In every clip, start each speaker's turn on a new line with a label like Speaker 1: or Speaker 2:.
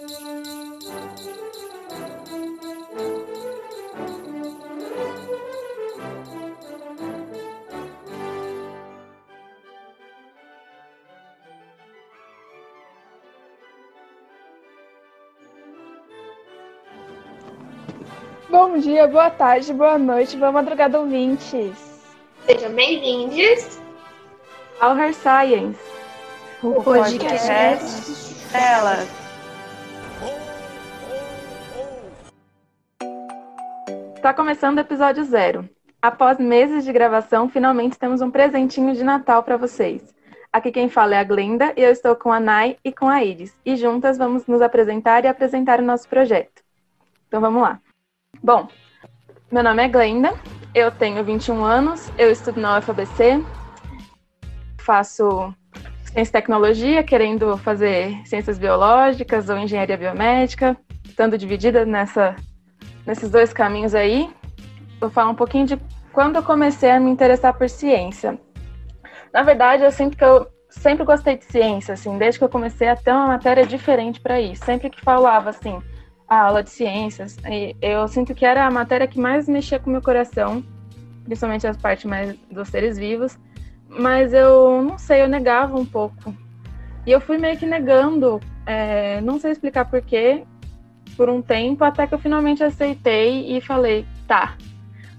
Speaker 1: Bom dia, boa tarde, boa noite, boa madrugada, ouvintes.
Speaker 2: Sejam bem-vindos
Speaker 3: ao Her Science,
Speaker 1: o, o podcast, podcast
Speaker 3: Está começando o episódio zero. Após meses de gravação, finalmente temos um presentinho de Natal para vocês. Aqui quem fala é a Glenda e eu estou com a Nai e com a Iris. E juntas vamos nos apresentar e apresentar o nosso projeto. Então vamos lá. Bom, meu nome é Glenda, eu tenho 21 anos, eu estudo na UFABC, faço ciência e tecnologia, querendo fazer ciências biológicas ou engenharia biomédica, estando dividida nessa, nesses dois caminhos aí. Vou falar um pouquinho de quando eu comecei a me interessar por ciência. Na verdade, eu sinto que eu sempre gostei de ciência, assim, desde que eu comecei a ter uma matéria diferente para isso. Sempre que falava assim, a aula de ciências. Eu sinto que era a matéria que mais mexia com o meu coração, principalmente as partes mais dos seres vivos. Mas eu não sei, eu negava um pouco. E eu fui meio que negando, é, não sei explicar porquê, por um tempo, até que eu finalmente aceitei e falei: tá,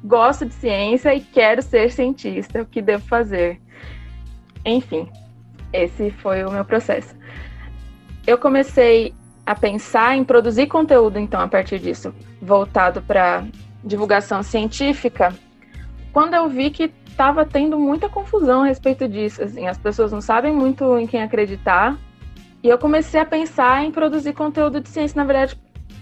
Speaker 3: gosto de ciência e quero ser cientista, o que devo fazer? Enfim, esse foi o meu processo. Eu comecei a pensar em produzir conteúdo, então, a partir disso, voltado para divulgação científica, quando eu vi que estava tendo muita confusão a respeito disso, assim, as pessoas não sabem muito em quem acreditar, e eu comecei a pensar em produzir conteúdo de ciência, na verdade,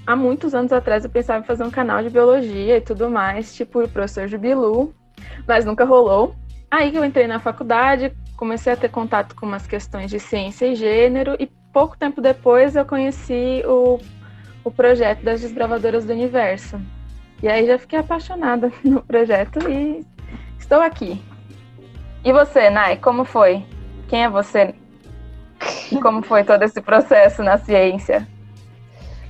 Speaker 3: há muitos anos atrás eu pensava em fazer um canal de biologia e tudo mais, tipo o professor Jubilu, mas nunca rolou. Aí que eu entrei na faculdade, comecei a ter contato com umas questões de ciência e gênero e pouco tempo depois eu conheci o, o projeto das Desbravadoras do Universo. E aí já fiquei apaixonada no projeto e estou aqui. E você, Nai, como foi? Quem é você? Como foi todo esse processo na ciência?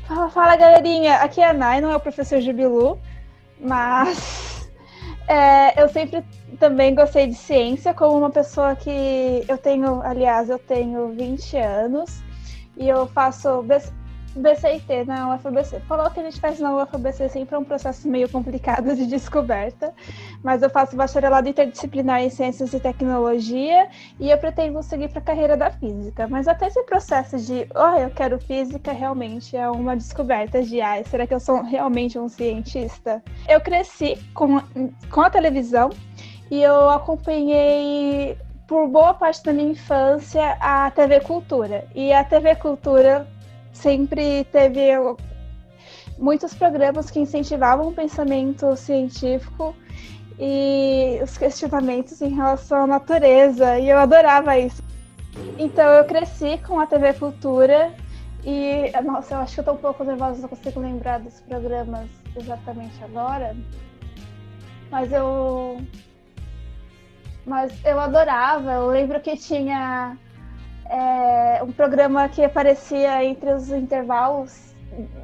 Speaker 1: Fala, fala, galerinha. Aqui é a Nai, não é o professor Jubilu, mas é, eu sempre também gostei de ciência, como uma pessoa que eu tenho, aliás, eu tenho 20 anos e eu faço BCIT na UFABC. Falou que a gente faz na UFABC sempre é um processo meio complicado de descoberta, mas eu faço bacharelado interdisciplinar em Ciências e Tecnologia e eu pretendo seguir para a carreira da Física. Mas até esse processo de, oh, eu quero Física, realmente é uma descoberta de, ah, será que eu sou realmente um cientista? Eu cresci com, com a televisão e eu acompanhei por boa parte da minha infância a TV Cultura. E a TV Cultura sempre teve muitos programas que incentivavam o pensamento científico e os questionamentos em relação à natureza, e eu adorava isso. Então eu cresci com a TV Cultura e, nossa, eu acho que eu tô um pouco nervosa, não consigo lembrar dos programas exatamente agora, mas eu mas eu adorava. Eu lembro que tinha é, um programa que aparecia entre os intervalos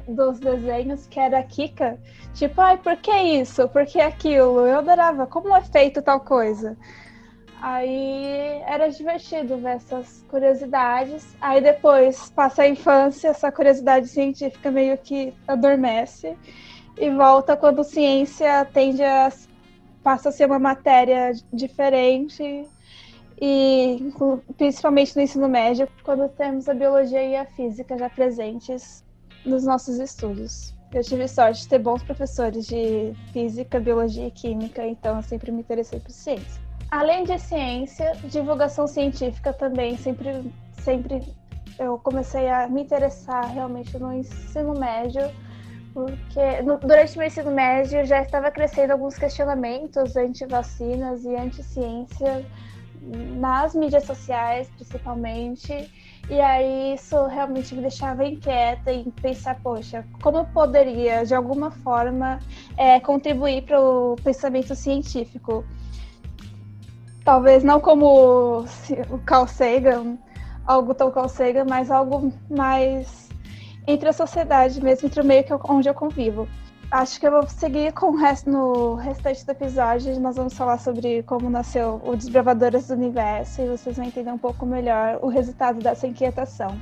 Speaker 1: dos desenhos, que era a Kika. Tipo, ai, por que isso? Por que aquilo? Eu adorava. Como é feito tal coisa? Aí era divertido ver essas curiosidades. Aí depois passa a infância, essa curiosidade científica meio que adormece e volta quando ciência tende a passa a ser uma matéria diferente e principalmente no ensino médio, quando temos a biologia e a física já presentes nos nossos estudos. Eu tive sorte de ter bons professores de física, biologia e química, então eu sempre me interessei por ciência. Além de ciência, divulgação científica também sempre sempre eu comecei a me interessar realmente no ensino médio porque no, durante meu ensino médio já estava crescendo alguns questionamentos anti-vacinas e anti-ciência nas mídias sociais, principalmente. E aí isso realmente me deixava inquieta em pensar, poxa, como eu poderia, de alguma forma, é, contribuir para o pensamento científico? Talvez não como o Carl Sagan, algo tão Carl Sagan, mas algo mais entre a sociedade mesmo, entre o meio eu, onde eu convivo. Acho que eu vou seguir com o resto, no restante do episódio. Nós vamos falar sobre como nasceu o Desbravadoras do Universo e vocês vão entender um pouco melhor o resultado dessa inquietação.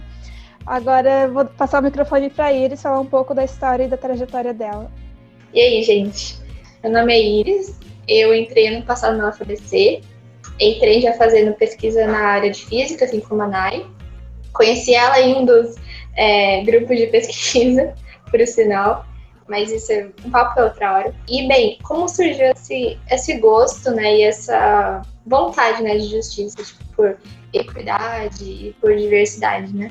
Speaker 1: Agora vou passar o microfone para Iris falar um pouco da história e da trajetória dela.
Speaker 2: E aí, gente? Meu nome é Iris, eu entrei ano passado na UFABC, entrei já fazendo pesquisa na área de física, assim como a Nai. Conheci ela em um dos é, grupos de pesquisa, por sinal mas isso é um papo para outra hora. E, bem, como surgiu esse, esse gosto, né, e essa vontade, né, de justiça, tipo, por equidade e por diversidade, né?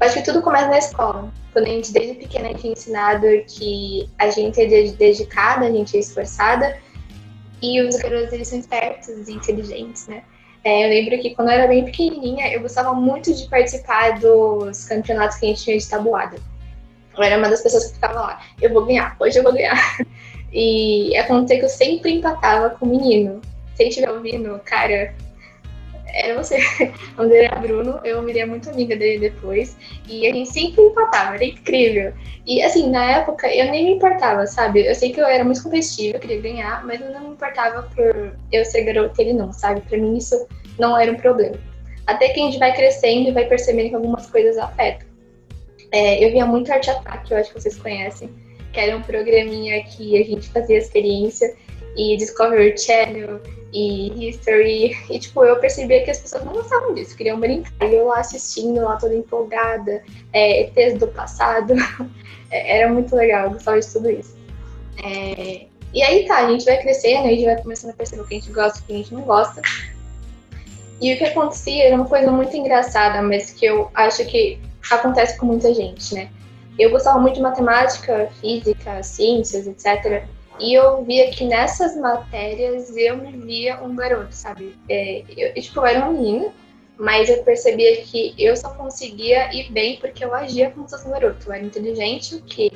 Speaker 2: Eu acho que tudo começa na escola. Quando a gente, desde pequena, a gente é ensinado que a gente é dedicada, a gente é esforçada, e os garotos, eles são espertos e inteligentes, né? É, eu lembro que quando eu era bem pequenininha, eu gostava muito de participar dos campeonatos que a gente tinha de tabuada. Eu era uma das pessoas que ficava lá, eu vou ganhar, hoje eu vou ganhar. E aconteceu que eu sempre empatava com o menino. Se estiver ouvindo, cara, era você. O nome era Bruno, eu virei muito amiga dele depois. E a gente sempre empatava, era incrível. E assim, na época eu nem me importava, sabe? Eu sei que eu era muito competitiva, eu queria ganhar, mas eu não me importava por eu ser garota ele não, sabe? Pra mim isso não era um problema. Até que a gente vai crescendo e vai percebendo que algumas coisas afetam. É, eu via muito Arte Ataque, eu acho que vocês conhecem, que era um programinha que a gente fazia experiência e Discovery Channel e History. E, tipo, eu percebia que as pessoas não gostavam disso, queriam brincar. E eu lá assistindo, lá toda empolgada, é, ETs do passado. É, era muito legal, eu gostava de tudo isso. É, e aí tá, a gente vai crescendo, a gente vai começando a perceber o que a gente gosta e o que a gente não gosta. E o que acontecia era uma coisa muito engraçada, mas que eu acho que acontece com muita gente, né? Eu gostava muito de matemática, física, ciências, etc. E eu via que nessas matérias eu me via um garoto, sabe? É, eu, tipo, eu era uma menina, mas eu percebia que eu só conseguia ir bem porque eu agia como se fosse um garoto. Eu era inteligente, o que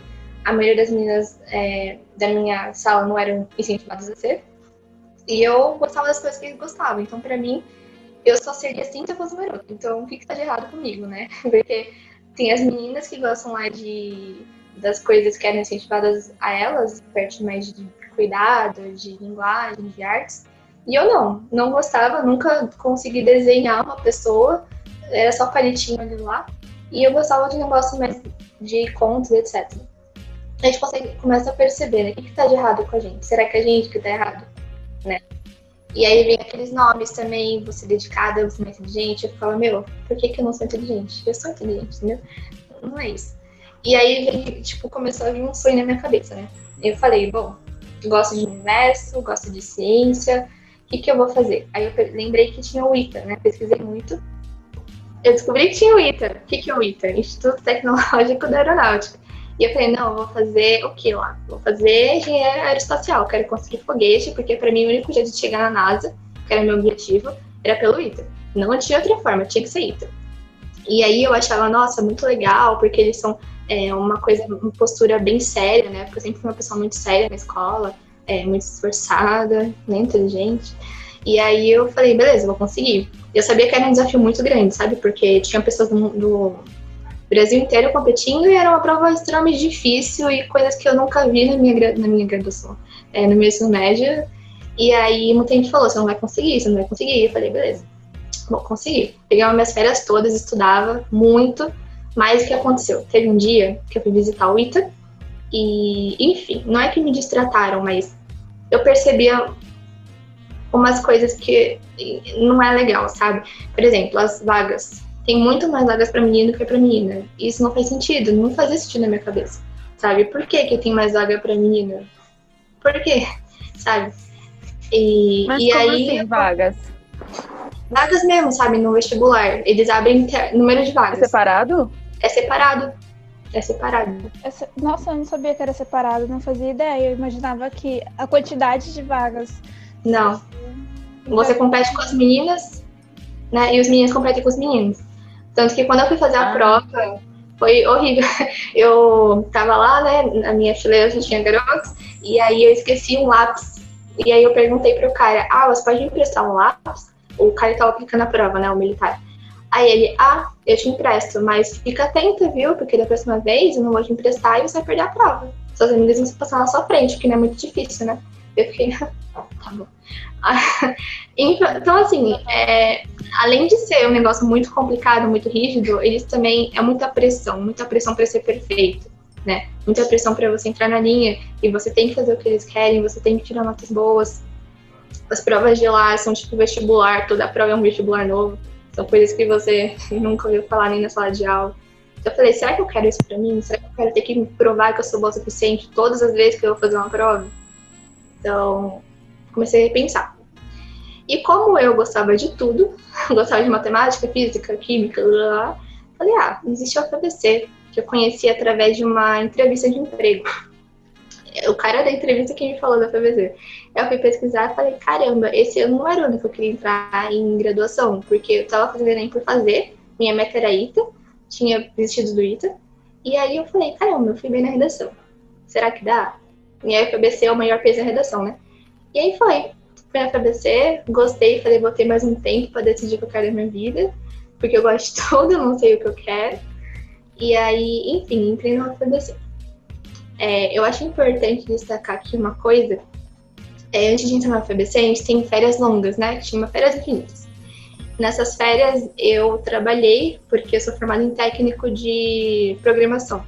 Speaker 2: a maioria das meninas é, da minha sala não eram incentivadas a ser. E eu gostava das coisas que eles gostavam. Então, para mim, eu só seria assim se eu fosse um. Então, o que está de errado comigo, né? Porque tem as meninas que gostam lá de das coisas que eram incentivadas a elas, parte mais de cuidado, de linguagem, de artes. E eu não, não gostava, nunca consegui desenhar uma pessoa, era só palitinho ali lá. E eu gostava de negócio mais de contos, etc. A gente consegue, começa a perceber, né? O que, está de errado com a gente? Será que é a gente que está errado? Né? E aí vem aqueles nomes também, você dedicada, você não é inteligente. Eu falo, meu, por que, que eu não sou inteligente? Eu sou inteligente, entendeu? Não é isso. E aí, tipo, começou a vir um sonho na minha cabeça, né? Eu falei, bom, gosto de universo, gosto de ciência, o que, que eu vou fazer? Aí eu lembrei que tinha o ITA, né? Pesquisei muito. Eu descobri que tinha o ITA. O que, que é o ITA? Instituto Tecnológico da Aeronáutica. E eu falei, não, vou fazer o que lá? Vou fazer engenharia aeroespacial, quero construir foguete, porque para mim o único jeito de chegar na NASA, que era meu objetivo, era pelo ITER. Não tinha outra forma, tinha que ser ITER. E aí eu achava, nossa, muito legal, porque eles são é, uma coisa, uma postura bem séria, né? Porque eu sempre fui uma pessoa muito séria na escola, é, muito esforçada, né, inteligente. E aí eu falei, beleza, vou conseguir. Eu sabia que era um desafio muito grande, sabe? Porque tinha pessoas do, do Brasil inteiro competindo e era uma prova extremamente difícil e coisas que eu nunca vi na minha, na minha graduação, é, no meu ensino médio. E aí muita gente falou, você não vai conseguir, você não vai conseguir. Eu falei, beleza, vou conseguir. Peguei minhas férias todas, estudava muito, mas o que aconteceu? Teve um dia que eu fui visitar o ITA e, enfim, não é que me distrataram, mas eu percebia umas coisas que não é legal, sabe? Por exemplo, as vagas tem muito mais vagas para menino do que para menina. Isso não faz sentido, não fazia sentido na minha cabeça, sabe? Por que, que tem mais vaga para menina? Por quê? Sabe?
Speaker 3: E, Mas
Speaker 2: e
Speaker 3: como
Speaker 2: aí.
Speaker 3: Assim, vagas?
Speaker 2: Vagas mesmo, sabe? No vestibular. Eles abrem número de vagas.
Speaker 3: É separado?
Speaker 2: É separado. É separado.
Speaker 1: Nossa, eu não sabia que era separado, não fazia ideia. Eu imaginava que a quantidade de vagas.
Speaker 2: Não. Você compete com as meninas, né? E os meninos competem com os meninos. Tanto que quando eu fui fazer a ah. prova, foi horrível. Eu tava lá, né, na minha fileira já tinha garotos, e aí eu esqueci um lápis. E aí eu perguntei pro cara, ah, você pode me emprestar um lápis? O cara tava aplicando a prova, né, o militar. Aí ele, ah, eu te empresto, mas fica atenta, viu? Porque da próxima vez eu não vou te emprestar e você vai perder a prova. Suas amigas vão passar na sua frente, porque não é muito difícil, né? Eu fiquei, tá bom. Então, assim, é, além de ser um negócio muito complicado, muito rígido, eles também é muita pressão, muita pressão para ser perfeito, né? Muita pressão para você entrar na linha e você tem que fazer o que eles querem, você tem que tirar notas boas. As provas de lá são tipo vestibular, toda prova é um vestibular novo. São coisas que você nunca ouviu falar nem na sala de aula. Então eu falei, será que eu quero isso pra mim? Será que eu quero ter que provar que eu sou boa o suficiente todas as vezes que eu vou fazer uma prova? Então, comecei a repensar. E como eu gostava de tudo, gostava de matemática, física, química, blá, blá, falei, ah, existe o FABC, que eu conheci através de uma entrevista de emprego. O cara da entrevista que me falou da FABC. Eu fui pesquisar e falei, caramba, esse ano não era o ano que eu queria entrar em graduação, porque eu tava fazendo Enem por fazer, minha meta era ITA, tinha desistido do ITA, e aí eu falei, caramba, eu fui bem na redação. Será que dá? E o FABC é o maior peso da redação, né? E aí foi. Fui na FABC, gostei, falei, vou ter mais um tempo para decidir o que eu quero da minha vida, porque eu gosto de tudo, não sei o que eu quero. E aí, enfim, entrei na FABC. É, eu acho importante destacar aqui uma coisa. É, antes de entrar na FABC, a gente tem férias longas, né? Que chama férias infinitas. Nessas férias eu trabalhei, porque eu sou formada em técnico de programação.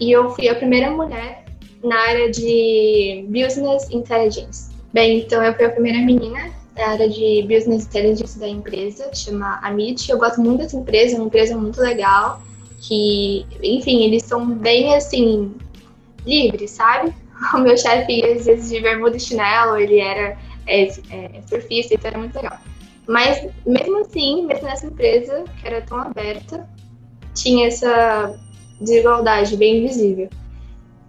Speaker 2: E eu fui a primeira mulher na área de Business Intelligence. Bem, então eu fui a primeira menina da área de Business Intelligence da empresa, chama Amit. Eu gosto muito dessa empresa, é uma empresa muito legal, que, enfim, eles são bem, assim, livres, sabe? O meu chefe, às vezes, de bermuda e chinelo, ele era é, é, surfista, então era muito legal. Mas, mesmo assim, mesmo nessa empresa, que era tão aberta, tinha essa desigualdade bem visível.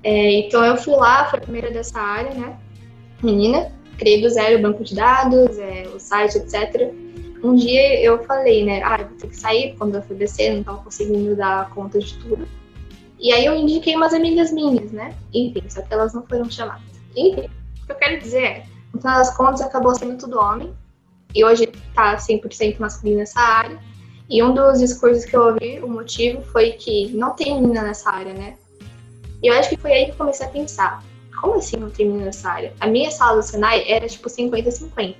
Speaker 2: É, então, eu fui lá, fui a primeira dessa área, né? menina, criei do zero o banco de dados, é, o site, etc. Um dia eu falei, né, ah, eu vou ter que sair quando eu FBC, não estava conseguindo dar conta de tudo. E aí eu indiquei umas amigas minhas, né? Enfim, só que elas não foram chamadas. Enfim, o que eu quero dizer é, no final das contas, acabou sendo tudo homem. E hoje tá 100% masculino nessa área. E um dos discursos que eu ouvi, o motivo foi que não tem menina nessa área, né? E eu acho que foi aí que eu comecei a pensar como assim não tem menina nessa área? A minha sala do Senai era tipo 50-50.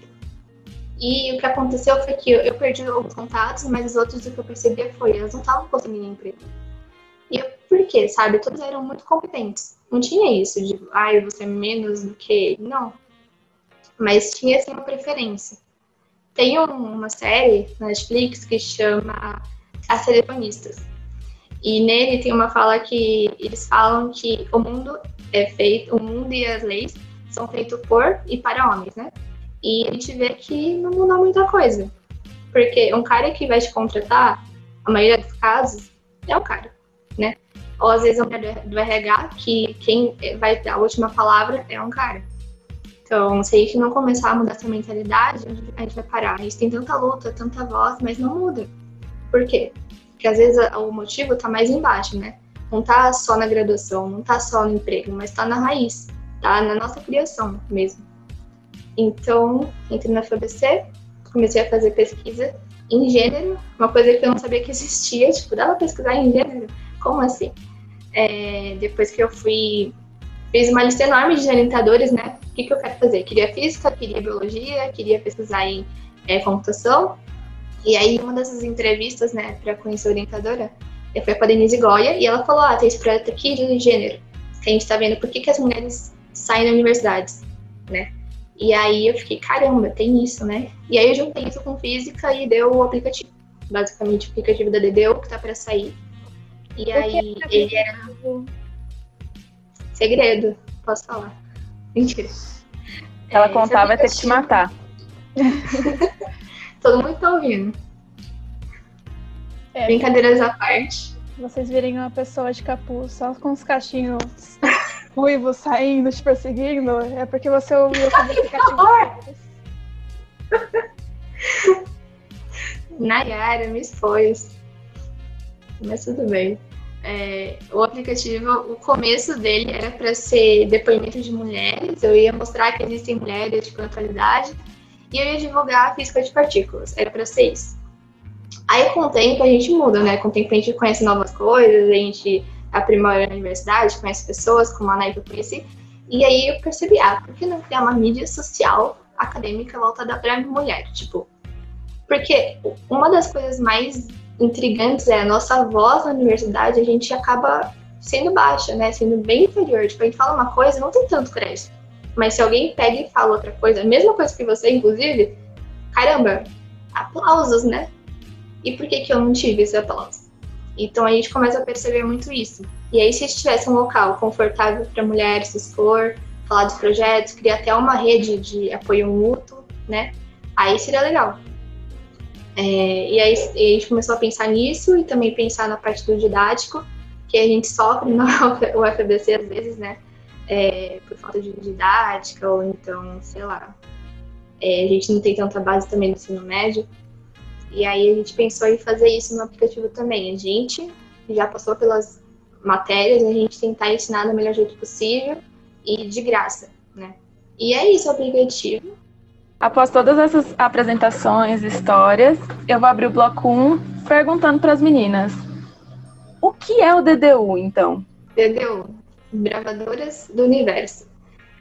Speaker 2: E o que aconteceu foi que eu perdi alguns contatos, mas os outros o que eu percebi foi elas não estavam conseguindo emprego. E eu, por quê, sabe? Todos eram muito competentes. Não tinha isso de, ai, ah, você é menos do que ele. Não. Mas tinha, assim, uma preferência. Tem uma série na Netflix que chama As Telefonistas. E nele tem uma fala que eles falam que o mundo é feito, o mundo e as leis são feitos por e para homens, né? E a gente vê que não muda muita coisa. Porque um cara que vai te contratar, a maioria dos casos, é um cara, né? Ou às vezes um cara do RH, que quem vai ter a última palavra é um cara. Então, se a gente não começar a mudar essa mentalidade, a gente vai parar. A gente tem tanta luta, tanta voz, mas não muda. Por quê? Porque às vezes o motivo tá mais embaixo, né? não está só na graduação, não está só no emprego, mas está na raiz, tá na nossa criação mesmo. Então, entrei na FABC, comecei a fazer pesquisa em gênero, uma coisa que eu não sabia que existia, tipo, dava pesquisar em gênero? Como assim? É, depois que eu fui, fiz uma lista enorme de orientadores, né? O que, que eu quero fazer? Queria física, queria biologia, queria pesquisar em é, computação. E aí, uma dessas entrevistas, né, para conhecer a orientadora, eu fui com a Denise Goya e ela falou: ah, tem esse projeto aqui de gênero, que a gente tá vendo por que, que as mulheres saem da universidades, né? E aí eu fiquei, caramba, tem isso, né? E aí eu juntei isso com física e deu o aplicativo. Basicamente, o aplicativo da DDU que tá para sair. E aí ele era. Segredo, posso falar. Mentira.
Speaker 3: Ela é, contar, vai ter que te matar.
Speaker 2: Todo mundo tá ouvindo. É, Brincadeiras à parte.
Speaker 1: Vocês virem uma pessoa de capuz só com os cachinhos ruivos saindo, te perseguindo, é porque você ouviu o aplicativo.
Speaker 2: Nayara, me expôs. Mas tudo bem. É, o aplicativo, o começo dele era para ser depoimento de mulheres. Eu ia mostrar que existem mulheres de qualidade e eu ia divulgar a física de partículas. Era para ser isso. Aí com o tempo a gente muda, né? Com o tempo a gente conhece novas coisas, a gente aprimora a universidade, conhece pessoas, como a eu conheci. E aí eu percebi, ah, por que não criar uma mídia social acadêmica voltada para mulher? Tipo, porque uma das coisas mais intrigantes é a nossa voz na universidade, a gente acaba sendo baixa, né? Sendo bem inferior. Tipo, a gente fala uma coisa, não tem tanto crédito. Mas se alguém pega e fala outra coisa, a mesma coisa que você, inclusive, caramba, aplausos, né? E por que, que eu não tive esse aplauso? Então a gente começa a perceber muito isso. E aí, se tivesse um local confortável para mulheres se expor, falar dos projetos, criar até uma rede de apoio mútuo, né? Aí seria legal. É, e aí a gente começou a pensar nisso e também pensar na parte do didático, que a gente sofre no UFBC às vezes, né? É, por falta de didática, ou então, sei lá, é, a gente não tem tanta base também no ensino médio. E aí a gente pensou em fazer isso no aplicativo também. A gente já passou pelas matérias, a gente tentar ensinar do melhor jeito possível e de graça, né? E é isso o aplicativo.
Speaker 3: Após todas essas apresentações, histórias, eu vou abrir o bloco 1 perguntando para as meninas. O que é o DDU, então?
Speaker 2: DDU, Bravadoras do Universo.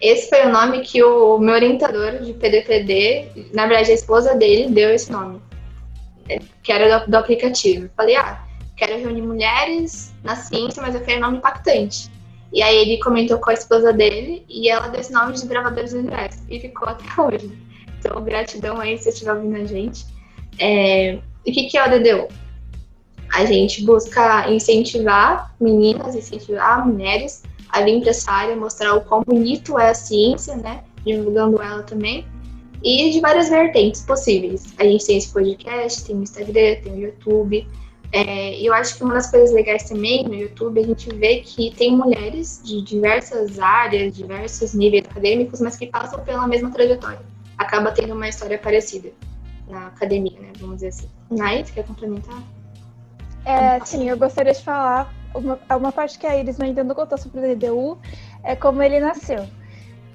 Speaker 2: Esse foi o nome que o meu orientador de PDPD, na verdade a esposa dele, deu esse nome, né, que era do, do aplicativo. Falei, ah, quero reunir mulheres na ciência, mas eu quero um nome impactante. E aí ele comentou com a esposa dele e ela deu esse nome de Bravadores do Universo. E ficou até hoje. Então, gratidão aí se você estiver ouvindo a gente. É... O que, que é o DDU? A gente busca incentivar meninas, incentivar mulheres a vir para essa área, mostrar o quão bonito é a ciência, né? Divulgando ela também. E de várias vertentes possíveis. A gente tem esse podcast, tem o Instagram, tem o YouTube. É, eu acho que uma das coisas legais também no YouTube a gente vê que tem mulheres de diversas áreas, diversos níveis acadêmicos, mas que passam pela mesma trajetória acaba tendo uma história parecida na academia, né? Vamos dizer assim. Nai, quer complementar?
Speaker 1: É, sim, eu gostaria de falar uma, uma parte que a Iris ainda não contou sobre o DDU, é como ele nasceu.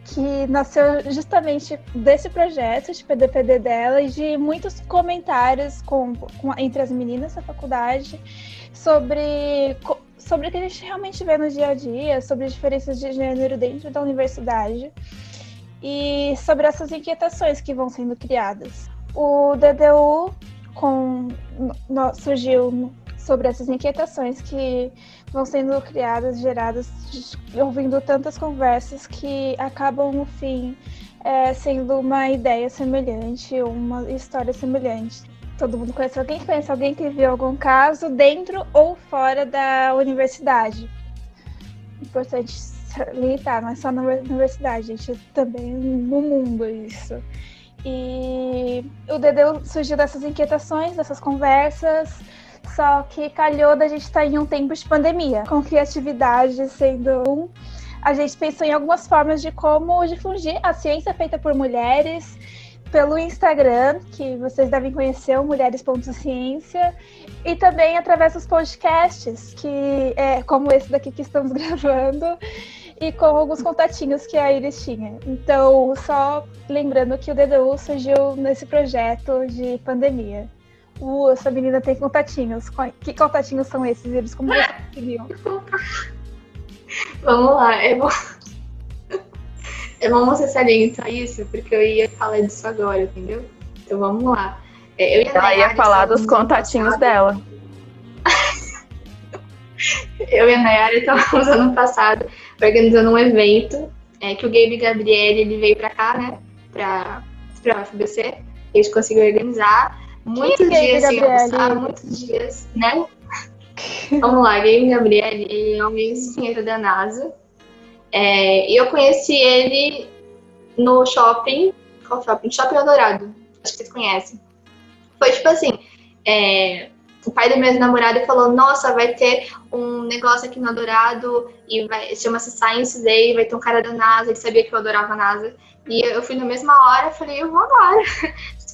Speaker 1: Que nasceu justamente desse projeto de PDPD dela e de muitos comentários com, com entre as meninas da faculdade sobre, sobre o que a gente realmente vê no dia a dia, sobre diferenças de gênero dentro da universidade e sobre essas inquietações que vão sendo criadas. O DDU com, no, surgiu sobre essas inquietações que vão sendo criadas, geradas, ouvindo tantas conversas que acabam, no fim, é, sendo uma ideia semelhante, uma história semelhante. Todo mundo conhece alguém que conhece alguém que viu algum caso dentro ou fora da universidade. Importante limitar, não é só na universidade, gente, também no mundo isso. E o Dedeu surgiu dessas inquietações, dessas conversas, só que calhou da gente estar tá em um tempo de pandemia, com criatividade sendo um. A gente pensou em algumas formas de como difundir a ciência feita por mulheres pelo Instagram, que vocês devem conhecer, Mulheres.ciência, e também através dos podcasts, que é como esse daqui que estamos gravando, e com alguns contatinhos que a Iris tinha. Então, só lembrando que o DDU surgiu nesse projeto de pandemia. Uh, essa menina tem contatinhos. Que contatinhos são esses? Eles como você conseguiu?
Speaker 2: Vamos lá, é bom. É bom você salientar isso, porque eu ia falar disso agora, entendeu? Então vamos lá.
Speaker 3: É, eu Ela ia falar dos contatinhos passado. dela.
Speaker 2: eu e a Nayara estávamos ano passado organizando um evento é, que o Gabe Gabriel ele veio para cá, né? Para a UFBC. A gente conseguiu organizar muitos dias sem almoçar, muitos dias, né? Vamos lá, Gabe Gabriel, ele é um ex-engenheiro da NASA. É, e eu conheci ele no shopping. Qual shopping? Shopping Eldorado. Acho que vocês conhecem. Foi tipo assim. É, o pai da minha namorada falou: Nossa, vai ter um negócio aqui no Adorado e vai chama-se Science Day, vai ter um cara da NASA. Ele sabia que eu adorava a NASA. E eu fui na mesma hora, falei: Eu vou agora.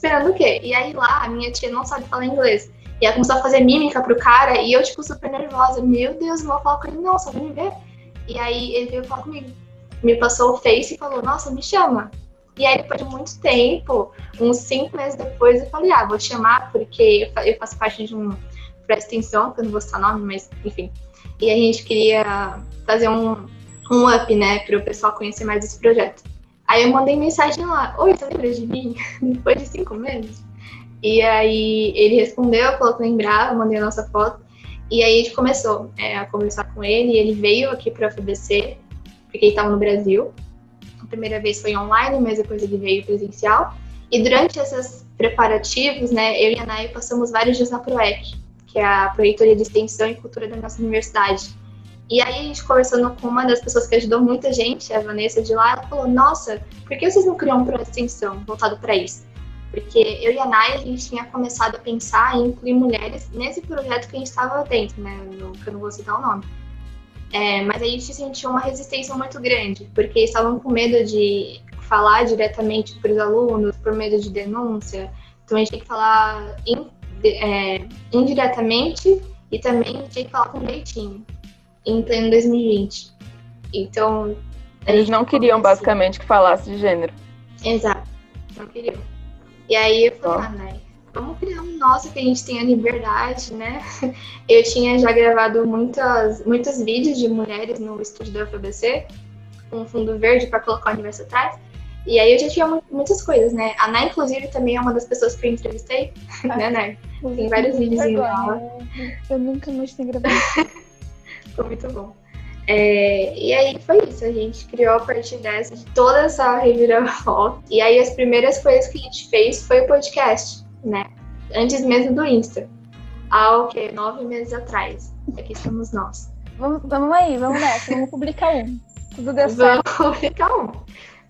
Speaker 2: Esperando o quê? E aí lá, a minha tia não sabe falar inglês. E ela começou a fazer mímica pro cara e eu, tipo, super nervosa. Meu Deus, não vou falar com ele, não, só vem me ver. E aí ele veio falar comigo. Me passou o Face e falou: Nossa, me chama. E aí, depois de muito tempo, uns cinco meses depois, eu falei, ah, vou chamar, porque eu faço parte de um presta extensão, que eu não vou citar nome, mas enfim. E a gente queria fazer um, um up, né, para o pessoal conhecer mais esse projeto. Aí eu mandei mensagem lá, oi, você lembra de mim? Depois de cinco meses. E aí ele respondeu, falou que lembrava, mandei a nossa foto. E aí a gente começou é, a conversar com ele, ele veio aqui para a FBC, porque ele estava no Brasil. A primeira vez foi online, mas depois ele veio presencial. E durante esses preparativos, né, eu e a Nai passamos vários dias na PROEC, que é a Proreitoria de Extensão e Cultura da nossa universidade. E aí a gente conversando com uma das pessoas que ajudou muita gente, a Vanessa de lá, ela falou, nossa, por que vocês não criam um projeto de extensão voltado para isso? Porque eu e a Naya, a gente tinha começado a pensar em incluir mulheres nesse projeto que a gente estava dentro, né? No, que eu não vou citar o nome. É, mas a gente sentiu uma resistência muito grande, porque estavam com medo de falar diretamente para os alunos, por medo de denúncia. Então a gente tem que falar in, é, indiretamente e também tem que falar com jeitinho, em pleno 2020. Então.
Speaker 3: Eles não queriam, basicamente, que falasse de gênero.
Speaker 2: Exato, não queriam. E aí eu falei, ah, né, vamos criar um nosso que a gente tenha liberdade, né? Eu tinha já gravado muitas, muitos vídeos de mulheres no estúdio da UFABC, com fundo verde para colocar o universo atrás. E aí eu já tinha muitas coisas, né? A Nay, inclusive, também é uma das pessoas que eu entrevistei, ah, né, Nay? Tem vários vídeos dela.
Speaker 1: Eu nunca mais tenho gravado.
Speaker 2: Foi muito bom. É, e aí foi isso, a gente criou a partir dessa, de toda essa reviravolta. E aí as primeiras coisas que a gente fez foi o podcast, né? Antes mesmo do Insta. Há o que? Nove meses atrás. Aqui estamos nós.
Speaker 1: Vamos, vamos aí, vamos nessa, vamos publicar um. Tudo deu
Speaker 2: certo. Vamos publicar um.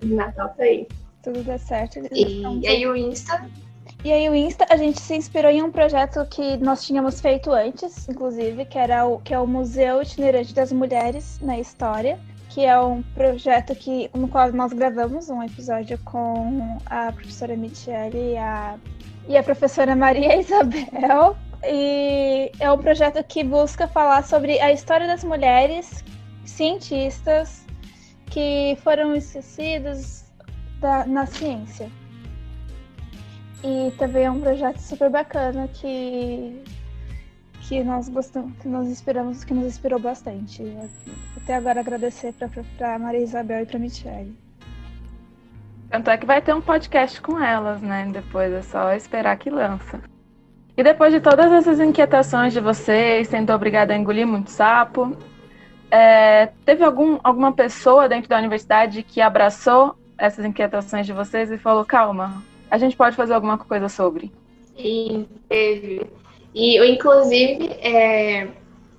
Speaker 2: Natal tá aí.
Speaker 1: Tudo deu certo.
Speaker 2: E, e aí o Insta
Speaker 1: e aí o Insta, a gente se inspirou em um projeto que nós tínhamos feito antes, inclusive, que era o que é o Museu Itinerante das Mulheres na História, que é um projeto que no qual nós gravamos um episódio com a professora Michele e a, e a professora Maria Isabel. E é um projeto que busca falar sobre a história das mulheres cientistas que foram esquecidas da, na ciência. E também é um projeto super bacana que que nós gostamos, que nós esperamos, que nos inspirou bastante. Até agora agradecer para Maria Isabel e para Michelle.
Speaker 3: Tanto é que vai ter um podcast com elas, né? Depois é só esperar que lança. E depois de todas essas inquietações de vocês, sendo obrigada a engolir muito sapo, é, teve algum, alguma pessoa dentro da universidade que abraçou essas inquietações de vocês e falou: calma, a gente pode fazer alguma coisa sobre.
Speaker 2: Sim, teve. E, inclusive, é...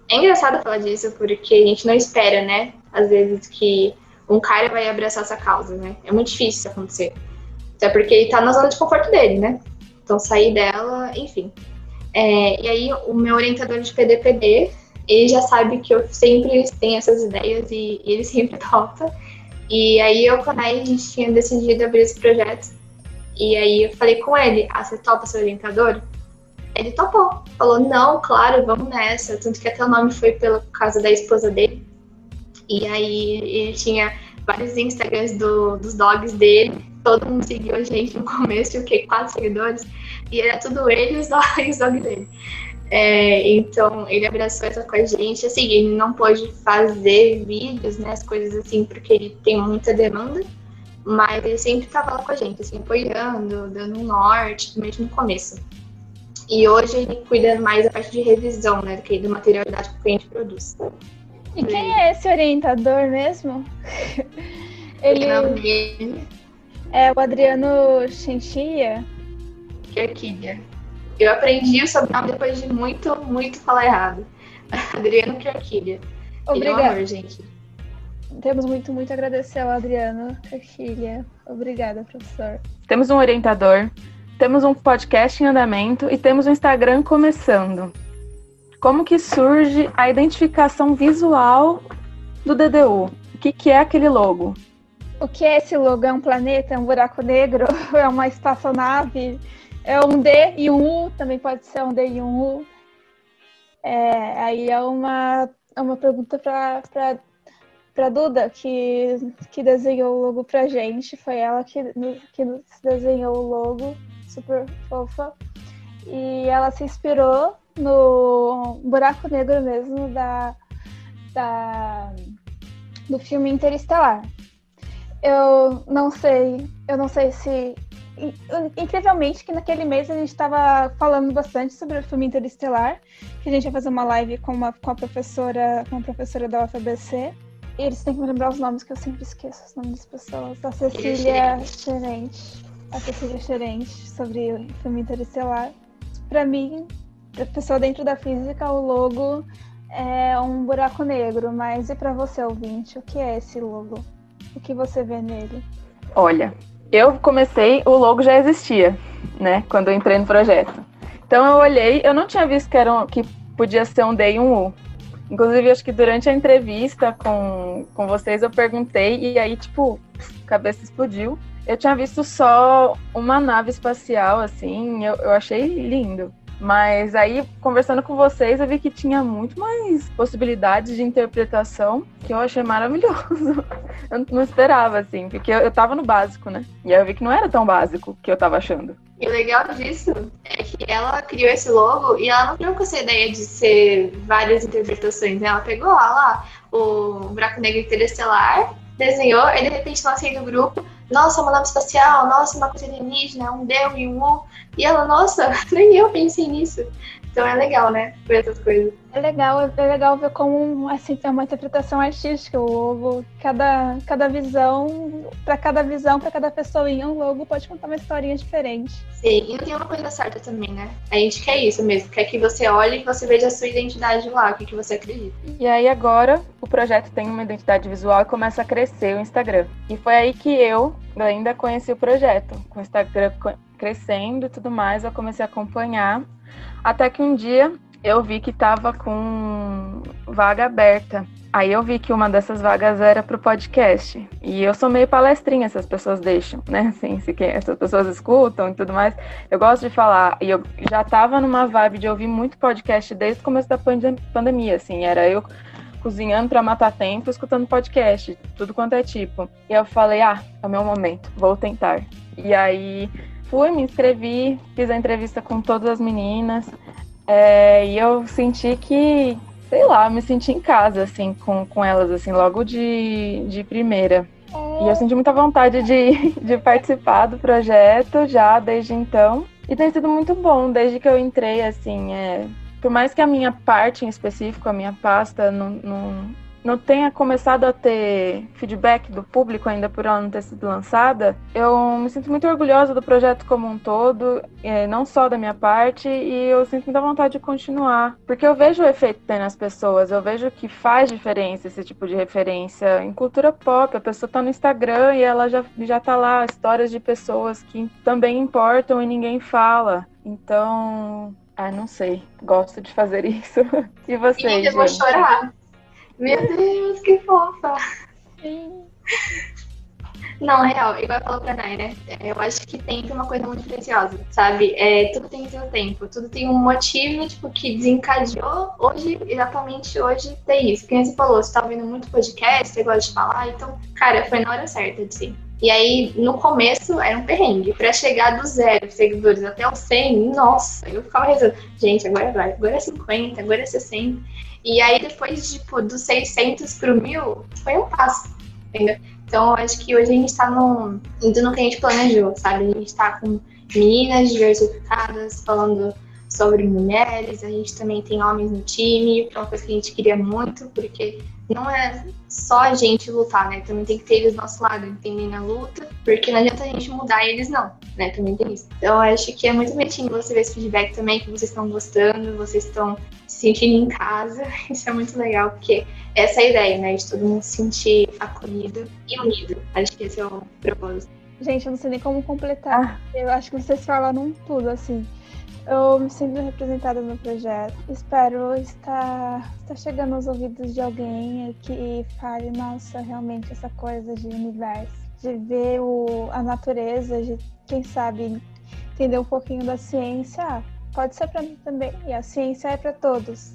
Speaker 2: é engraçado falar disso porque a gente não espera, né? Às vezes que um cara vai abraçar essa causa, né? É muito difícil isso acontecer. Até porque ele tá na zona de conforto dele, né? Então, sair dela, enfim. É, e aí, o meu orientador de PDPD, ele já sabe que eu sempre tenho essas ideias e, e ele sempre topa. E aí, eu com a a gente tinha decidido abrir esse projeto e aí eu falei com ele, ah, você topa ser orientador? Ele topou. Falou, não, claro, vamos nessa. Tanto que até o nome foi pela casa da esposa dele. E aí ele tinha vários Instagrams do, dos dogs dele. Todo mundo seguiu a gente no começo, o quê? Quatro seguidores. E era tudo ele e os dogs, dog dele. É, então ele abraçou essa com a gente. Assim, ele não pôde fazer vídeos, né? As coisas assim, porque ele tem muita demanda mas ele sempre estava lá com a gente, assim, apoiando, dando um norte, mesmo no começo. E hoje ele cuida mais da parte de revisão, né, do que do material que a gente produz.
Speaker 1: E quem é esse orientador mesmo? ele é o Adriano Chinchilla?
Speaker 2: Querquilha. Eu aprendi o sobrenome depois de muito, muito falar errado. Adriano Querquilha.
Speaker 1: Obrigada. Ele é um amor, gente. Temos muito, muito a agradecer ao Adriano Carquilha. Obrigada, professor.
Speaker 3: Temos um orientador, temos um podcast em andamento e temos um Instagram começando. Como que surge a identificação visual do DDU? O que, que é aquele logo?
Speaker 1: O que é esse logo? É um planeta? É um buraco negro? É uma espaçonave? É um D e um U? Também pode ser um D e um U. É, aí é uma, é uma pergunta para para Duda, que, que desenhou o logo pra gente. Foi ela que, que desenhou o logo, super fofa. E ela se inspirou no buraco negro mesmo da, da, do filme Interestelar. Eu não sei, eu não sei se incrivelmente que naquele mês a gente estava falando bastante sobre o filme Interestelar, que a gente ia fazer uma live com, uma, com a professora, com a professora da UFABC. E eles têm que me lembrar os nomes que eu sempre esqueço os nomes das pessoas. A Cecília Xerente. A Cecília Xerente sobre o filme Interestelar. Para mim, a pessoa dentro da física, o logo é um buraco negro, mas e para você, ouvinte, o que é esse logo? O que você vê nele?
Speaker 3: Olha, eu comecei, o logo já existia, né? Quando eu entrei no projeto. Então eu olhei, eu não tinha visto que, era um, que podia ser um D e um U. Inclusive, acho que durante a entrevista com, com vocês eu perguntei, e aí, tipo, cabeça explodiu. Eu tinha visto só uma nave espacial, assim, eu, eu achei lindo. Mas aí, conversando com vocês, eu vi que tinha muito mais possibilidades de interpretação que eu achei maravilhoso. Eu não esperava, assim, porque eu, tava no básico, né? E aí eu vi que não era tão básico que eu tava achando.
Speaker 2: E o legal disso é que ela criou esse logo e ela não criou com essa ideia de ser várias interpretações. Né? Ela pegou lá, lá o buraco negro interestelar, desenhou, e de repente lancei no grupo nossa, uma nave espacial, nossa, uma coisa alienígena, um Deu e um U. E ela, nossa, nem eu pensei nisso. Então é legal, né? Ver essas coisas.
Speaker 1: É legal, é legal ver como assim, é uma interpretação artística. O logo, cada, cada visão, para cada visão, para cada pessoinha, um logo pode contar uma historinha diferente.
Speaker 2: Sim, e tem uma coisa certa também, né? A gente quer isso mesmo, quer que você olhe e você veja a sua identidade lá, o que, que você acredita.
Speaker 3: E aí agora o projeto tem uma identidade visual e começa a crescer o Instagram. E foi aí que eu ainda conheci o projeto, com o Instagram crescendo e tudo mais, eu comecei a acompanhar até que um dia eu vi que estava com vaga aberta. Aí eu vi que uma dessas vagas era para o podcast. E eu sou meio palestrinha, essas pessoas deixam, né? Assim, se que essas pessoas escutam e tudo mais. Eu gosto de falar. E eu já estava numa vibe de ouvir muito podcast desde o começo da pandemia, assim. Era eu cozinhando para matar tempo, escutando podcast, tudo quanto é tipo. E eu falei, ah, é o meu momento, vou tentar. E aí fui, me inscrevi, fiz a entrevista com todas as meninas. É, e eu senti que, sei lá, me senti em casa, assim, com, com elas, assim, logo de, de primeira. E eu senti muita vontade de, de participar do projeto já desde então. E tem sido muito bom desde que eu entrei, assim, é, por mais que a minha parte em específico, a minha pasta, não, não, não tenha começado a ter feedback do público ainda por ela não ter sido lançada, eu me sinto muito orgulhosa do projeto como um todo, é, não só da minha parte, e eu sinto muita vontade de continuar, porque eu vejo o efeito que tem nas pessoas, eu vejo que faz diferença esse tipo de referência em cultura pop. A pessoa tá no Instagram e ela já, já tá lá, histórias de pessoas que também importam e ninguém fala. Então, ah, não sei. Gosto de fazer isso. E vocês?
Speaker 2: eu vou chorar. Meu Deus, que fofa! Sim. Não, real, igual falou pra Nai, né? Eu acho que tempo é uma coisa muito preciosa, sabe? É, tudo tem seu tempo, tudo tem um motivo, tipo, que desencadeou hoje, exatamente hoje, ter isso. Quem você falou, você tá ouvindo muito podcast, você gosta de falar, então, cara, foi na hora certa de sim. E aí, no começo, era um perrengue. Pra chegar do zero seguidores até o 100, nossa, eu ficava rezando. Gente, agora vai, agora é 50, agora é 60. E aí, depois, tipo, dos 600 pro mil, foi um passo, entendeu? Então, eu acho que hoje a gente está no, indo no que a gente planejou, sabe? A gente está com meninas diversificadas, falando sobre mulheres, a gente também tem homens no time, que é uma coisa que a gente queria muito, porque não é só a gente lutar, né? Também tem que ter eles do nosso lado, entendendo a luta, porque não adianta a gente mudar e eles não, né? Também tem isso. Então, eu acho que é muito bonitinho você ver esse feedback também, que vocês estão gostando, vocês estão se sentindo em casa. Isso é muito legal, porque essa é a ideia, né? De todo mundo se sentir acolhido e unido. Acho que esse é o propósito.
Speaker 1: Gente, eu não sei nem como completar. Ah. Eu acho que vocês falaram tudo, assim. Eu me sinto representada no projeto. Espero estar, estar chegando aos ouvidos de alguém que fale, nossa, realmente essa coisa de universo, de ver o, a natureza, de quem sabe entender um pouquinho da ciência. pode ser para mim também. E a ciência é para todos.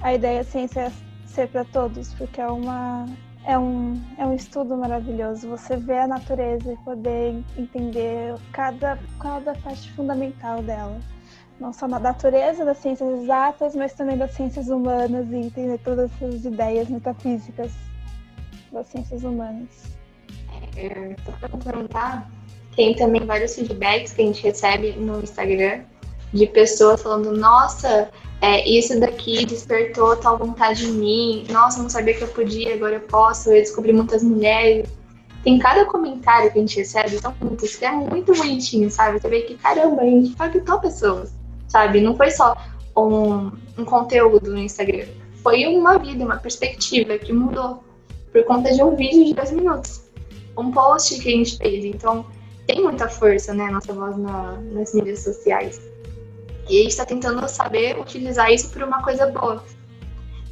Speaker 1: A ideia da ciência é ser para todos, porque é uma é um, é um estudo maravilhoso. Você vê a natureza e poder entender cada, cada parte fundamental dela. Não só na natureza das ciências exatas, mas também das ciências humanas e entender todas essas ideias metafísicas das ciências humanas.
Speaker 2: É, só para perguntar, tem também vários feedbacks que a gente recebe no Instagram de pessoas falando, nossa, é, isso daqui despertou tal vontade em mim, nossa, não sabia que eu podia, agora eu posso, eu descobri muitas mulheres. Tem cada comentário que a gente recebe, são muitos, que é muito bonitinho, sabe? Você vê que, caramba, a gente impactou pessoas, sabe? Não foi só um, um conteúdo no Instagram, foi uma vida, uma perspectiva que mudou por conta de um vídeo de dois minutos, um post que a gente fez. Então, tem muita força, né, nossa voz na, nas mídias sociais. E a gente está tentando saber utilizar isso para uma coisa boa.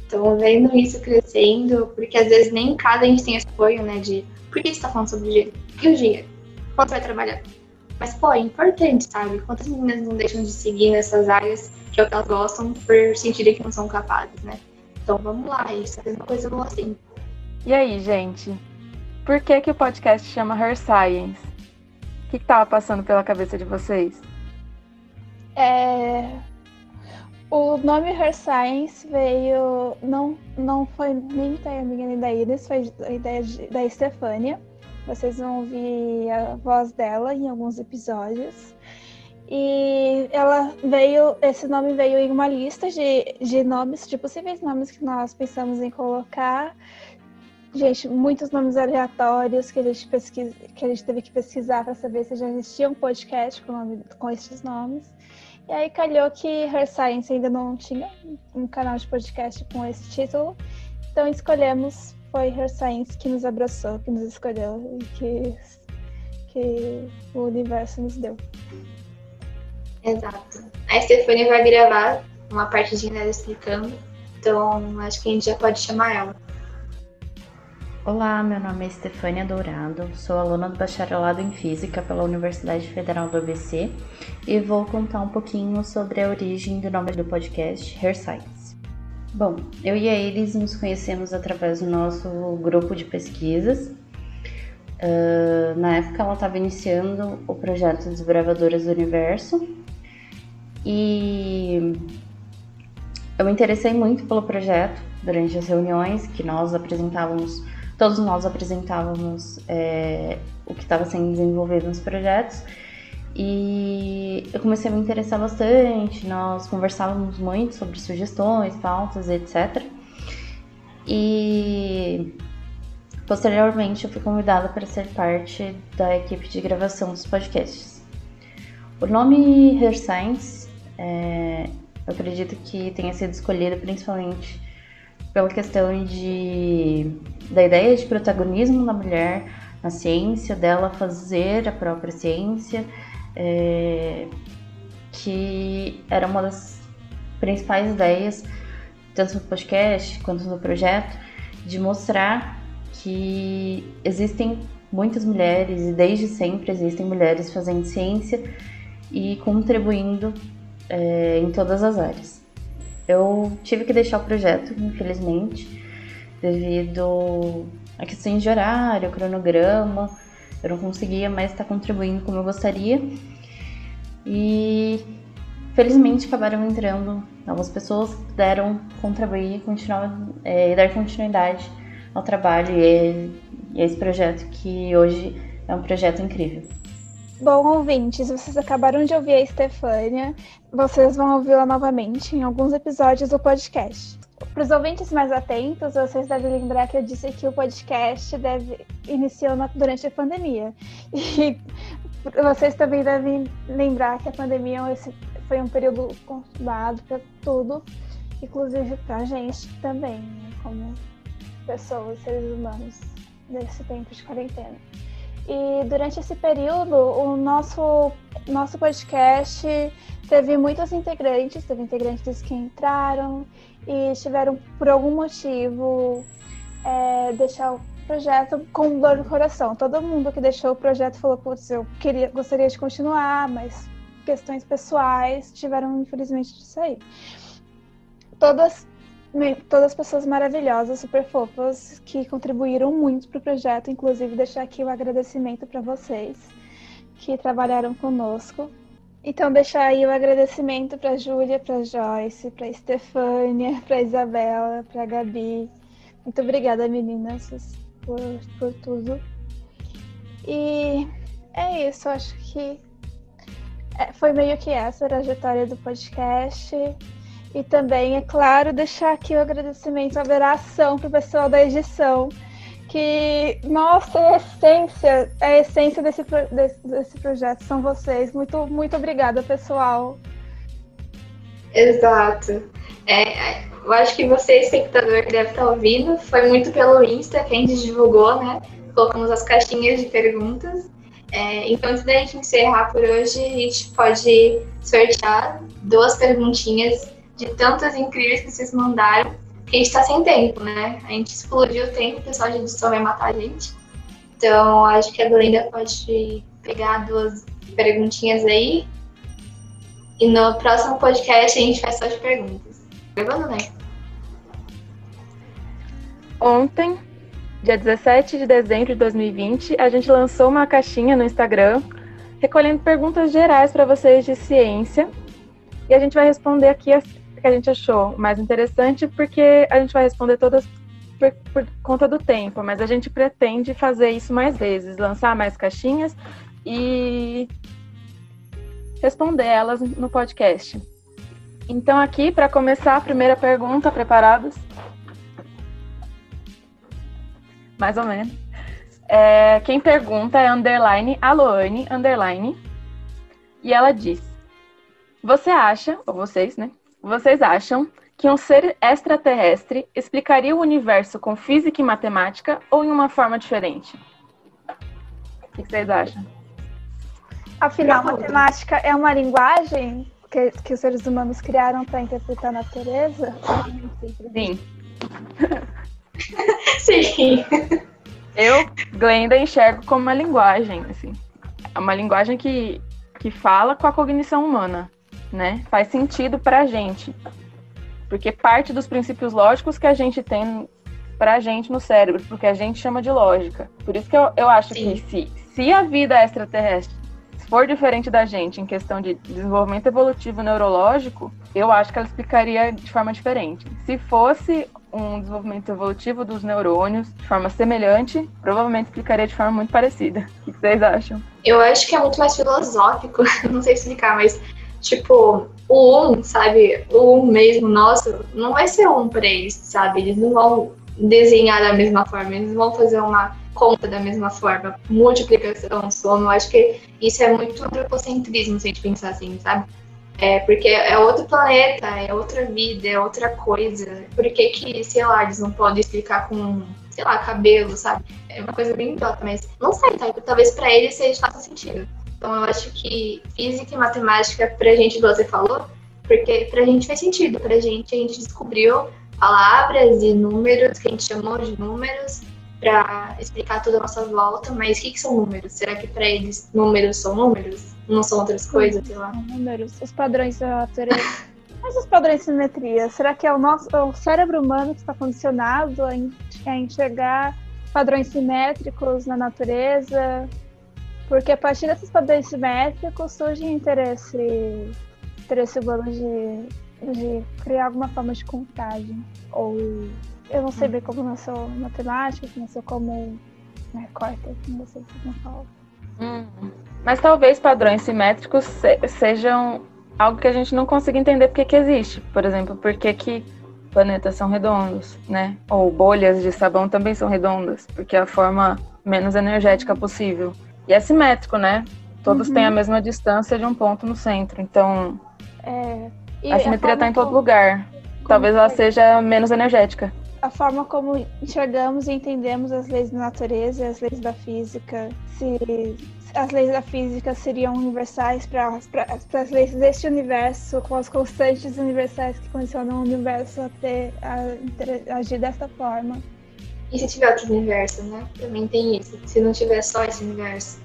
Speaker 2: Então, vendo isso crescendo, porque às vezes nem em casa a gente tem apoio, né, de por que você está falando sobre dinheiro? E o dinheiro? Quanto vai trabalhar? Mas, pô, é importante, sabe? Quantas meninas não deixam de seguir nessas áreas que é o que elas gostam por sentirem que não são capazes, né? Então, vamos lá, a gente está fazendo uma coisa boa assim.
Speaker 3: E aí, gente? Por que, que o podcast chama Her Science? O que estava passando pela cabeça de vocês?
Speaker 1: É... O nome Her Science veio. Não, não foi nem ideia minha nem da Iris, foi a ideia de, da Estefânia. Vocês vão ouvir a voz dela em alguns episódios. E ela veio, esse nome veio em uma lista de, de nomes, de possíveis nomes que nós pensamos em colocar. Gente, muitos nomes aleatórios que a gente, pesquisa, que a gente teve que pesquisar para saber se já existia um podcast com, nome, com esses nomes. E aí calhou que Her Science ainda não tinha um canal de podcast com esse título. Então escolhemos, foi Her Science que nos abraçou, que nos escolheu e que, que o universo nos deu.
Speaker 2: Exato. A Stefania vai gravar uma partidinha dela explicando, então acho que a gente já pode chamar ela.
Speaker 4: Olá, meu nome é Estefânia Dourado, sou aluna do bacharelado em Física pela Universidade Federal do ABC e vou contar um pouquinho sobre a origem do nome do podcast Hair Science. Bom, eu e a Elis nos conhecemos através do nosso grupo de pesquisas. Uh, na época ela estava iniciando o projeto Desbravadoras do Universo e eu me interessei muito pelo projeto durante as reuniões que nós apresentávamos todos nós apresentávamos é, o que estava sendo desenvolvido nos projetos e eu comecei a me interessar bastante. Nós conversávamos muito sobre sugestões, pautas, etc. E posteriormente eu fui convidada para ser parte da equipe de gravação dos podcasts. O nome Her Science, é, eu acredito que tenha sido escolhido principalmente pela questão de da ideia de protagonismo da mulher na ciência, dela fazer a própria ciência, é, que era uma das principais ideias, tanto do podcast quanto do projeto, de mostrar que existem muitas mulheres e desde sempre existem mulheres fazendo ciência e contribuindo é, em todas as áreas. Eu tive que deixar o projeto, infelizmente, devido a questões de horário, cronograma. Eu não conseguia mais estar contribuindo como eu gostaria. E felizmente acabaram entrando novas pessoas que puderam contribuir e continuar, é, dar continuidade ao trabalho e, e a esse projeto que hoje é um projeto incrível.
Speaker 1: Bom, ouvintes, vocês acabaram de ouvir a Estefânia. Vocês vão ouvi-la novamente em alguns episódios do podcast. Para os ouvintes mais atentos, vocês devem lembrar que eu disse que o podcast deve iniciou na, durante a pandemia. E vocês também devem lembrar que a pandemia foi um período conturbado para tudo, inclusive para a gente também, né, como pessoas, seres humanos, nesse tempo de quarentena. E durante esse período, o nosso, nosso podcast teve muitos integrantes, teve integrantes que entraram e tiveram, por algum motivo, é, deixar o projeto com dor no coração. Todo mundo que deixou o projeto falou, putz, eu queria, gostaria de continuar, mas questões pessoais tiveram, infelizmente, de sair. Todas todas as pessoas maravilhosas, super fofas, que contribuíram muito para o projeto, inclusive deixar aqui o agradecimento para vocês que trabalharam conosco. Então, deixar aí o agradecimento para Júlia, para Joyce, para Estefânia, para Isabela, para Gabi. Muito obrigada, meninas, por, por tudo. E é isso, acho que é, foi meio que essa a trajetória do podcast. E também, é claro, deixar aqui o agradecimento, a veração para o pessoal da edição, que mostra a essência, a essência desse, desse, desse projeto, são vocês. Muito, muito obrigada, pessoal.
Speaker 2: Exato. É, eu acho que você, espectador que deve estar ouvindo, foi muito pelo Insta que a gente divulgou, né? Colocamos as caixinhas de perguntas. É, então, antes da gente encerrar por hoje, a gente pode sortear duas perguntinhas de tantas incríveis que vocês mandaram, que a gente está sem tempo, né? A gente explodiu o tempo, o pessoal de edição vai matar a gente. Então, acho que a Glenda pode pegar duas perguntinhas aí. E no próximo podcast a gente faz só perguntas. Gravando, né?
Speaker 3: Ontem, dia 17 de dezembro de 2020, a gente lançou uma caixinha no Instagram recolhendo perguntas gerais para vocês de ciência. E a gente vai responder aqui as que a gente achou mais interessante, porque a gente vai responder todas por, por, conta do tempo, mas a gente pretende fazer isso mais vezes, lançar mais caixinhas e responder elas no podcast. Então, aqui, para começar a primeira pergunta, preparados? mais ou menos. É, quem pergunta é underline Aloane underline e ela diz: Você acha, ou vocês, né? Vocês acham que um ser extraterrestre explicaria o universo com física e matemática ou em uma forma diferente? O que vocês acham?
Speaker 1: Afinal, matemática é uma linguagem que, que os seres humanos criaram para interpretar a natureza?
Speaker 3: Sim.
Speaker 2: Sim.
Speaker 3: Eu, Glenda, enxergo como uma linguagem, assim. É uma linguagem que, que fala com a cognição humana, né? Faz sentido pra gente. Porque parte dos princípios lógicos que a gente tem pra gente no cérebro, porque a gente chama de lógica. Por isso que eu, eu acho Sim. que se, se a vida extraterrestre for diferente da gente em questão de desenvolvimento evolutivo neurológico, eu acho que ela explicaria de forma diferente. Se fosse um desenvolvimento evolutivo dos neurônios de forma semelhante, provavelmente explicaria de forma muito parecida. O que vocês acham?
Speaker 2: Eu acho que é muito mais filosófico, não sei explicar, mas tipo, o um, sabe, o um mesmo nosso, não vai ser um para eles, sabe? Eles não vão desenhar da mesma forma, eles vão fazer uma conta da mesma forma, multiplicação, soma. Eu acho que isso é muito antropocentrismo, se a gente pensar assim, sabe? É, porque é outro planeta, é outra vida, é outra coisa. Por que que, sei lá, eles não podem explicar com, sei lá, cabelo, sabe? É uma coisa bem idiota, mas não sei, tá? talvez para eles seja faça sentido. Então eu acho que física e matemática pra gente, igual você falou, porque pra gente faz sentido, pra gente a gente descobriu palavras e números que a gente chamou de números para explicar toda a nossa volta, mas o que, que são números? Será que para eles números são números? Não são outras coisas, sei lá?
Speaker 1: Números, os padrões da natureza. Mas os padrões de simetria, será que é o nosso o cérebro humano que está condicionado a enxergar padrões simétricos na natureza? Porque a partir desses padrões simétricos surge interesse, interesse humano de, de criar alguma forma de contagem. Ou eu não sei hum. bem como nasceu matemática, como nasceu como né, córtex, não sei como fala.
Speaker 3: Hum. Mas talvez padrões simétricos se sejam algo que a gente não consiga entender porque que existe. Por exemplo, por que, que planetas são redondos, né? Ou bolhas de sabão também são redondas, porque é a forma menos energética possível. E é simétrico, né? Todos uhum. têm a mesma distância de um ponto no centro. Então,
Speaker 1: é...
Speaker 3: a simetria está em todo como... lugar. Talvez ela seja menos energética.
Speaker 1: A forma como enxergamos e entendemos as leis da natureza e as leis da física, se as leis da física seriam universais para as leis deste universo, com as constantes universais que condicionam o universo a, ter, a, a agir dessa forma.
Speaker 2: E se tiver outro universo, né? Também tem isso. Se não tiver só esse universo,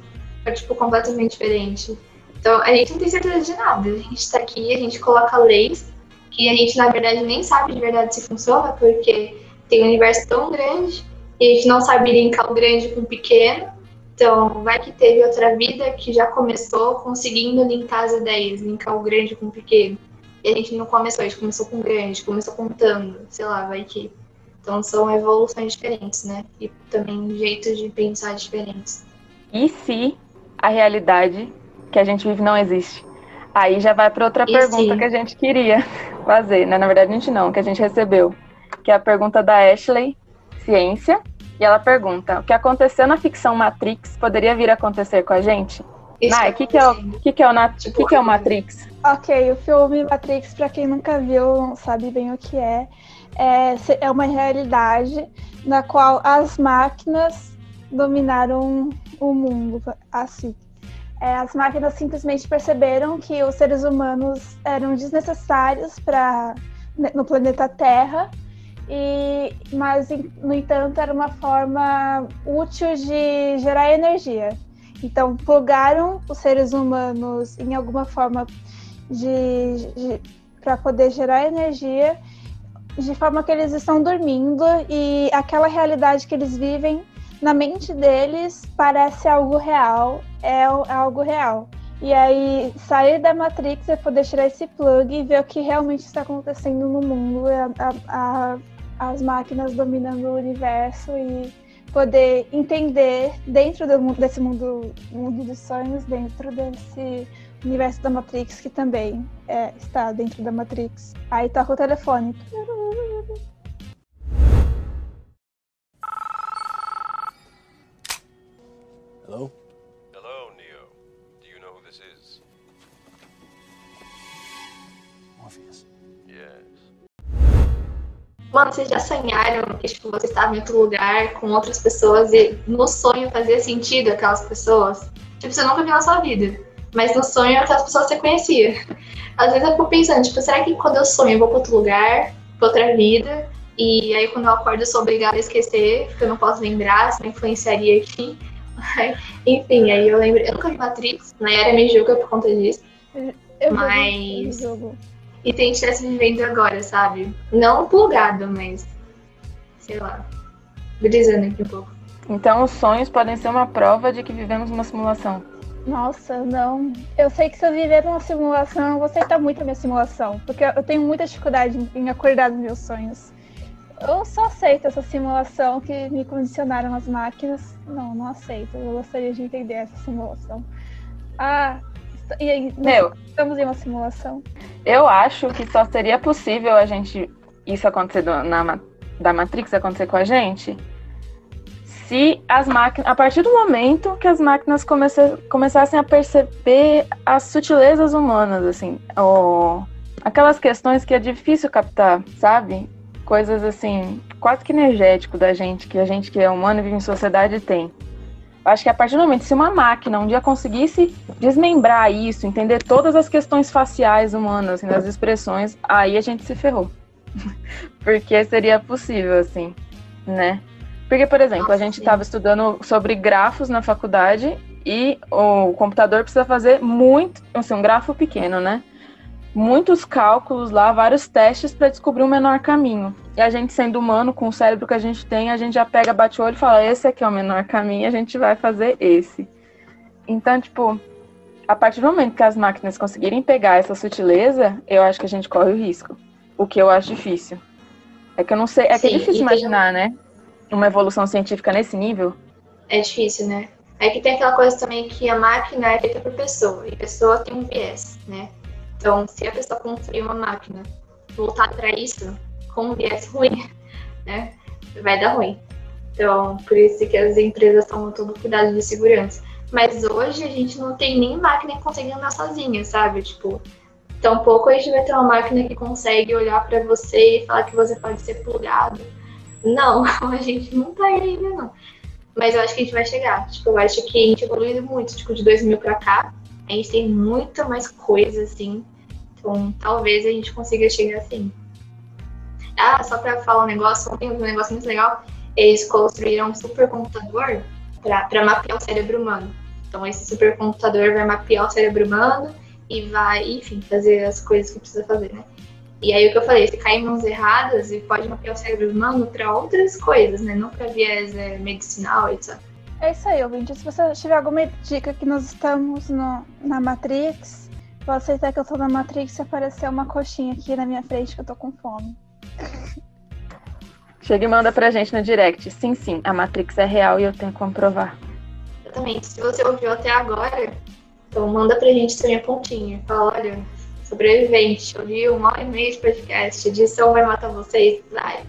Speaker 2: é tipo completamente diferente. Então a gente não tem certeza de nada. A gente está aqui, a gente coloca leis que a gente, na verdade, nem sabe de verdade se funciona, porque tem um universo tão grande e a gente não sabe linkar o grande com o pequeno. Então, vai que teve outra vida que já começou conseguindo linkar as ideias, linkar o grande com o pequeno. E a gente não começou, a gente começou com o grande, começou contando, sei lá, vai que. Então, são evoluções diferentes, né? E também jeitos de pensar diferentes.
Speaker 3: E se a realidade que a gente vive não existe? Aí já vai para outra
Speaker 2: E
Speaker 3: pergunta
Speaker 2: se?
Speaker 3: que a gente queria fazer, né? Na verdade, a gente não, que a gente recebeu. Que é a pergunta da Ashley, ciência. E ela pergunta: o que aconteceu na ficção Matrix poderia vir a acontecer com a gente? Nai, o que, que, é o, que, que, é o, na-
Speaker 2: Tipo,
Speaker 3: que, que é o Matrix?
Speaker 1: Ok, o filme Matrix, pra quem nunca viu, não sabe bem o que é, é, é uma realidade na qual as máquinas dominaram o mundo, assim. É, as máquinas simplesmente perceberam que os seres humanos eram desnecessários para no planeta Terra, e, mas, no entanto, era uma forma útil de gerar energia. Então, plugaram os seres humanos em alguma forma de, para poder gerar energia, de forma que eles estão dormindo e aquela realidade que eles vivem na mente deles parece algo real, é o- algo real. E aí, sair da Matrix é poder tirar esse plug e ver o que realmente está acontecendo no mundo, a- a- as máquinas dominando o universo e poder entender dentro do desse mundo, mundo dos sonhos, dentro desse universo da Matrix, que também é, está dentro da Matrix. Aí toca o telefone.
Speaker 5: Hello?
Speaker 6: Hello, Neo. Do you know who this is?
Speaker 5: Morpheus.
Speaker 6: Yes.
Speaker 2: Mano, vocês já sonharam que tipo, você estava em outro lugar com outras pessoas e no sonho fazia sentido aquelas pessoas? Tipo, você nunca viu na sua vida. Mas no sonho aquelas pessoas você conhecia. Às vezes eu fico pensando, tipo, será que quando eu sonho eu vou pra outro lugar, pra outra vida? E aí quando eu acordo eu sou obrigada a esquecer, porque eu não posso lembrar, isso me influenciaria aqui. Enfim, aí eu lembro. Eu nunca vi Matrix, na era me julga por conta disso.
Speaker 1: Eu
Speaker 2: Mas-. E se a gente estivesse vivendo agora, sabe? Não plugado, mas. Sei lá. Brisando aqui um pouco.
Speaker 3: Então, os sonhos podem ser uma prova de que vivemos uma simulação.
Speaker 1: Nossa, não. Eu sei que se eu viver numa simulação, eu vou aceitar muito a minha simulação. Porque eu tenho muita dificuldade em- acordar dos meus sonhos. Eu só aceito essa simulação que me condicionaram as máquinas. Não, não aceito. Eu gostaria de entender essa simulação. Ah, e aí? nós
Speaker 3: Meu,
Speaker 1: Estamos em uma simulação?
Speaker 3: eu acho que só seria possível a gente. Isso acontecer do- na, da Matrix acontecer com a gente se as máquinas. A partir do momento que as máquinas comece- começassem a perceber as sutilezas humanas, assim. Ou aquelas questões que é difícil captar, sabe? Coisas assim, quase que energético da gente, que a gente que é humano e vive em sociedade tem. Acho que a partir do momento, se uma máquina um dia conseguisse desmembrar isso, entender todas as questões faciais humanas, assim, das expressões, aí a gente se ferrou. Porque seria possível, assim, né? Porque, por exemplo, a gente estava estudando sobre grafos na faculdade e o computador precisa fazer muito, assim, um grafo pequeno, né? Muitos cálculos lá, vários testes para descobrir o menor caminho. E a gente, sendo humano, com o cérebro que a gente tem, a gente já pega, bate o olho e fala: esse aqui é o menor caminho, a gente vai fazer esse. Então, tipo, a partir do momento que as máquinas conseguirem pegar essa sutileza, eu acho que a gente corre o risco. O que eu acho difícil. É que eu não sei, é que é
Speaker 2: Sim,
Speaker 3: difícil
Speaker 2: tem-
Speaker 3: imaginar, né? Uma evolução científica nesse nível.
Speaker 2: É difícil, né? Aí que tem aquela coisa também que a máquina é feita por pessoa, e pessoa tem um viés, né? Então, se a pessoa construir uma máquina voltada para isso, com um viés ruim, né? Vai dar ruim. Então, por isso que as empresas tomam todo cuidado de segurança. Mas hoje a gente não tem nem máquina que consegue andar sozinha, sabe? Tipo, tampouco a gente vai ter uma máquina que consegue olhar para você e falar que você pode ser plugado. Não, a gente não tá aí ainda, não. Mas eu acho que a gente vai chegar. Tipo, eu acho que a gente evoluiu muito, tipo, de 2000 pra cá. A gente tem muita mais coisa, assim. Então, talvez a gente consiga chegar assim. Ah, só pra falar um negócio, um negócio muito legal. Eles construíram um supercomputador pra, pra mapear o cérebro humano. Então, esse supercomputador vai mapear o cérebro humano e vai, enfim, fazer as coisas que precisa fazer, né? E aí o que eu falei, se cair em mãos erradas, e pode mapear o cérebro humano para outras coisas, né? Não para viés é, medicinal, etc.
Speaker 1: É isso aí, ouvinte. Se você tiver alguma dica que nós estamos no, na Matrix, vou aceitar que eu tô na Matrix e aparecer uma coxinha aqui na minha frente que eu tô com fome.
Speaker 3: Chega e manda pra gente no direct. Sim, sim, a Matrix é real e eu tenho que comprovar.
Speaker 2: Exatamente. Se você ouviu até agora, então manda pra gente também a pontinha. Fala, olha, sobrevivente, eu li uma hora e meia de podcast, edição vai matar vocês, vai.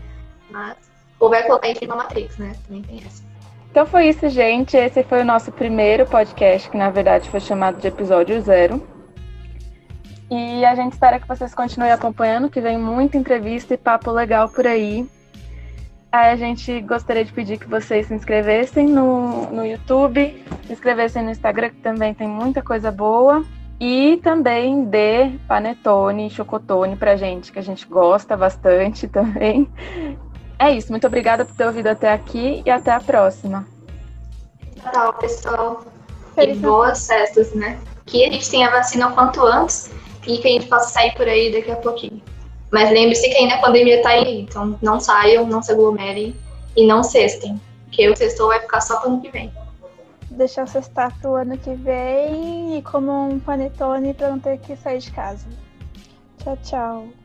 Speaker 2: Mas, ou vai colocar em na Matrix, né? Também tem essa.
Speaker 3: Então foi isso, gente. Esse foi o nosso primeiro podcast, que na verdade foi chamado de episódio zero. E a gente espera que vocês continuem acompanhando, que vem muita entrevista e papo legal por aí. Aí a gente gostaria de pedir que vocês se inscrevessem no, no YouTube, se inscrevessem no Instagram, que também tem muita coisa boa. E também dê panetone, chocotone pra gente, que a gente gosta bastante também. É isso, muito obrigada por ter ouvido até aqui e até a próxima.
Speaker 2: Natal, pessoal. E boas festas, né? Que a gente tenha vacina o quanto antes e que a gente possa sair por aí daqui a pouquinho. Mas lembre-se que ainda a pandemia tá aí, então não saiam, não se aglomerem e não cestem, porque o sextou vai ficar só pro ano que vem.
Speaker 1: Deixar cestar pro ano que vem e como um panetone pra não ter que sair de casa. Tchau, tchau.